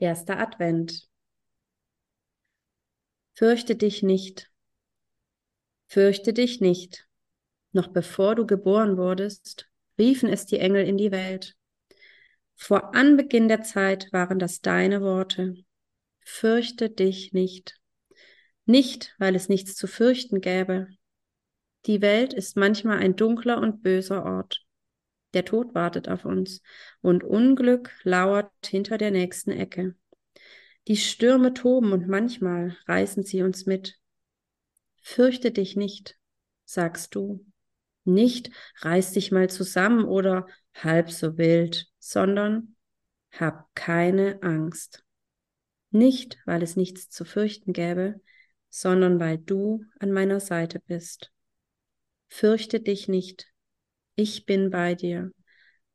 Erster Advent. Fürchte dich nicht. Fürchte dich nicht. Noch bevor du geboren wurdest, riefen es die Engel in die Welt. Vor Anbeginn der Zeit waren das deine Worte. Fürchte dich nicht. Nicht, weil es nichts zu fürchten gäbe. Die Welt ist manchmal ein dunkler und böser Ort. Der Tod wartet auf uns und Unglück lauert hinter der nächsten Ecke. Die Stürme toben und manchmal reißen sie uns mit. Fürchte dich nicht, sagst du. Nicht reiß dich mal zusammen oder halb so wild, sondern hab keine Angst. Nicht, weil es nichts zu fürchten gäbe, sondern weil du an meiner Seite bist. Fürchte dich nicht, ich bin bei dir.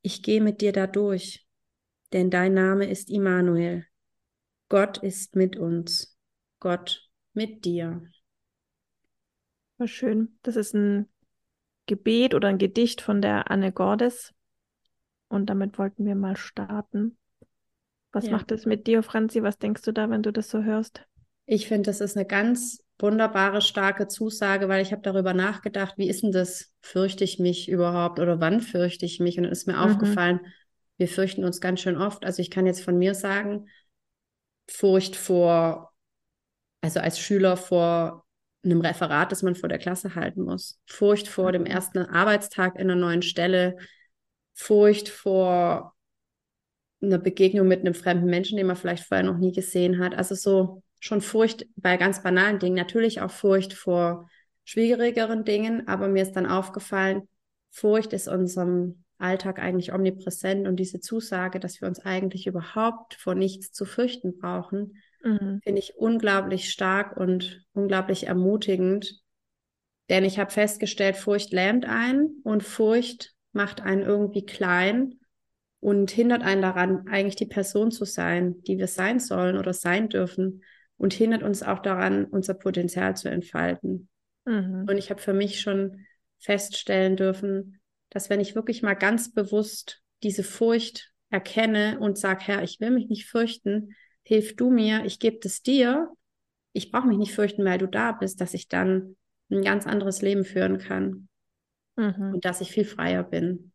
Ich gehe mit dir da durch, denn dein Name ist Immanuel. Gott ist mit uns. Gott mit dir. War schön. Das ist ein Gebet oder ein Gedicht von der Anne Gordes. Und damit wollten wir mal starten. Was ja. macht es mit dir, Franzi? Was denkst du da, wenn du das so hörst? Ich finde, das ist eine ganz wunderbare, starke Zusage, weil ich habe darüber nachgedacht, wie ist denn das, fürchte ich mich überhaupt oder wann fürchte ich mich? Und dann ist mir mhm. aufgefallen, wir fürchten uns ganz schön oft. Also ich kann jetzt von mir sagen, Furcht vor, also als Schüler vor einem Referat, das man vor der Klasse halten muss, Furcht vor dem mhm. ersten Arbeitstag in einer neuen Stelle, Furcht vor einer Begegnung mit einem fremden Menschen, den man vielleicht vorher noch nie gesehen hat. Also so schon Furcht bei ganz banalen Dingen, natürlich auch Furcht vor schwierigeren Dingen, aber mir ist dann aufgefallen, Furcht ist unserem Alltag eigentlich omnipräsent und diese Zusage, dass wir uns eigentlich überhaupt vor nichts zu fürchten brauchen, mhm. finde ich unglaublich stark und unglaublich ermutigend. Denn ich habe festgestellt, Furcht lähmt einen und Furcht macht einen irgendwie klein und hindert einen daran, eigentlich die Person zu sein, die wir sein sollen oder sein dürfen und hindert uns auch daran, unser Potenzial zu entfalten. Mhm. Und ich habe für mich schon feststellen dürfen, dass wenn ich wirklich mal ganz bewusst diese Furcht erkenne und sage, Herr, ich will mich nicht fürchten, hilf du mir, ich gebe es dir, ich brauche mich nicht fürchten, weil du da bist, dass ich dann ein ganz anderes Leben führen kann mhm. und dass ich viel freier bin.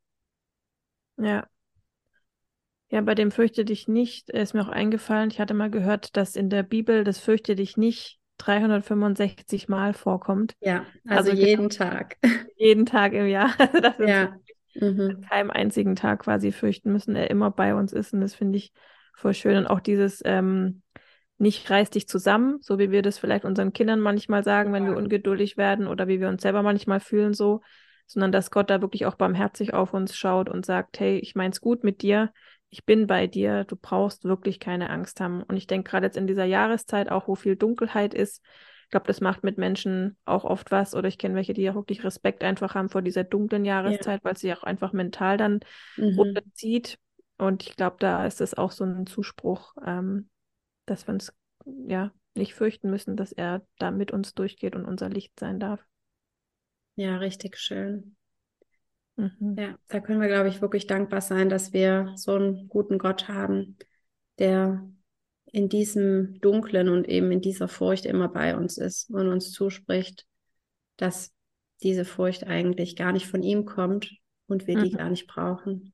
Ja, ja, bei dem Fürchte dich nicht ist mir auch eingefallen, ich hatte mal gehört, dass in der Bibel das Fürchte dich nicht 365 Mal vorkommt. Ja, also, also jeden genau, Tag. Jeden Tag im Jahr. Also dass wir ja. mhm. keinem einzigen Tag quasi fürchten müssen, er immer bei uns ist. Und das finde ich voll schön. Und auch dieses ähm, nicht reiß dich zusammen, so wie wir das vielleicht unseren Kindern manchmal sagen, ja. wenn wir ungeduldig werden oder wie wir uns selber manchmal fühlen so, sondern dass Gott da wirklich auch barmherzig auf uns schaut und sagt, hey, ich mein's gut mit dir, ich bin bei dir, du brauchst wirklich keine Angst haben. Und ich denke gerade jetzt in dieser Jahreszeit auch, wo viel Dunkelheit ist, ich glaube, das macht mit Menschen auch oft was. Oder ich kenne welche, die ja wirklich Respekt einfach haben vor dieser dunklen Jahreszeit, ja. weil sie auch einfach mental dann mhm. runterzieht. Und ich glaube, da ist es auch so ein Zuspruch, ähm, dass wir uns ja nicht fürchten müssen, dass er da mit uns durchgeht und unser Licht sein darf. Ja, richtig schön. Mhm. Ja, da können wir, glaube ich, wirklich dankbar sein, dass wir so einen guten Gott haben, der in diesem Dunklen und eben in dieser Furcht immer bei uns ist und uns zuspricht, dass diese Furcht eigentlich gar nicht von ihm kommt und wir mhm. die gar nicht brauchen.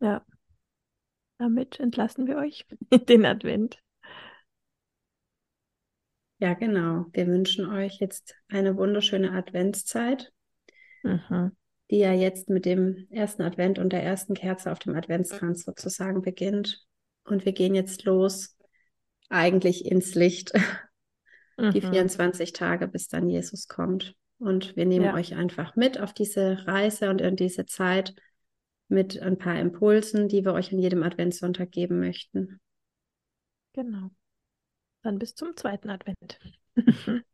Ja. Damit entlassen wir euch in den Advent. Ja, genau. Wir wünschen euch jetzt eine wunderschöne Adventszeit. Mhm die ja jetzt mit dem ersten Advent und der ersten Kerze auf dem Adventskranz sozusagen beginnt. Und wir gehen jetzt los, eigentlich ins Licht, mhm. die 24 Tage, bis dann Jesus kommt. Und wir nehmen ja. euch einfach mit auf diese Reise und in diese Zeit mit ein paar Impulsen, die wir euch in jedem Adventssonntag geben möchten. Genau. Dann bis zum zweiten Advent.